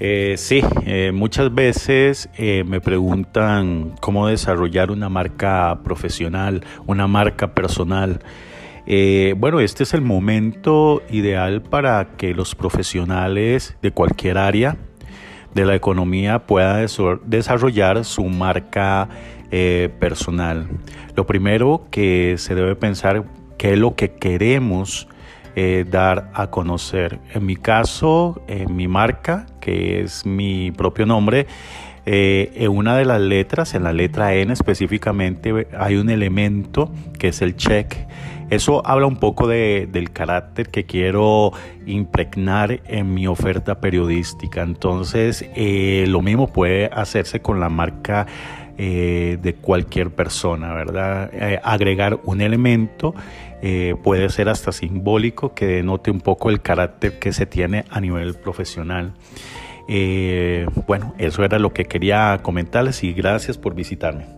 Eh, sí, eh, muchas veces eh, me preguntan cómo desarrollar una marca profesional, una marca personal. bueno, este es el momento ideal para que los profesionales de cualquier área de la economía puedan desarrollar su marca personal. Lo primero que se debe pensar, qué es lo que queremos eh, dar a conocer. En mi caso, en mi marca, que es mi propio nombre, eh, en una de las letras, en la letra N específicamente, hay un elemento que es el check. Eso habla un poco del carácter que quiero impregnar en mi oferta periodística. Entonces, eh, lo mismo puede hacerse con la marca de cualquier persona, ¿verdad? agregar un elemento eh, puede ser hasta simbólico que denote un poco el carácter que se tiene a nivel profesional. Eh, bueno, eso era lo que quería comentarles y gracias por visitarme.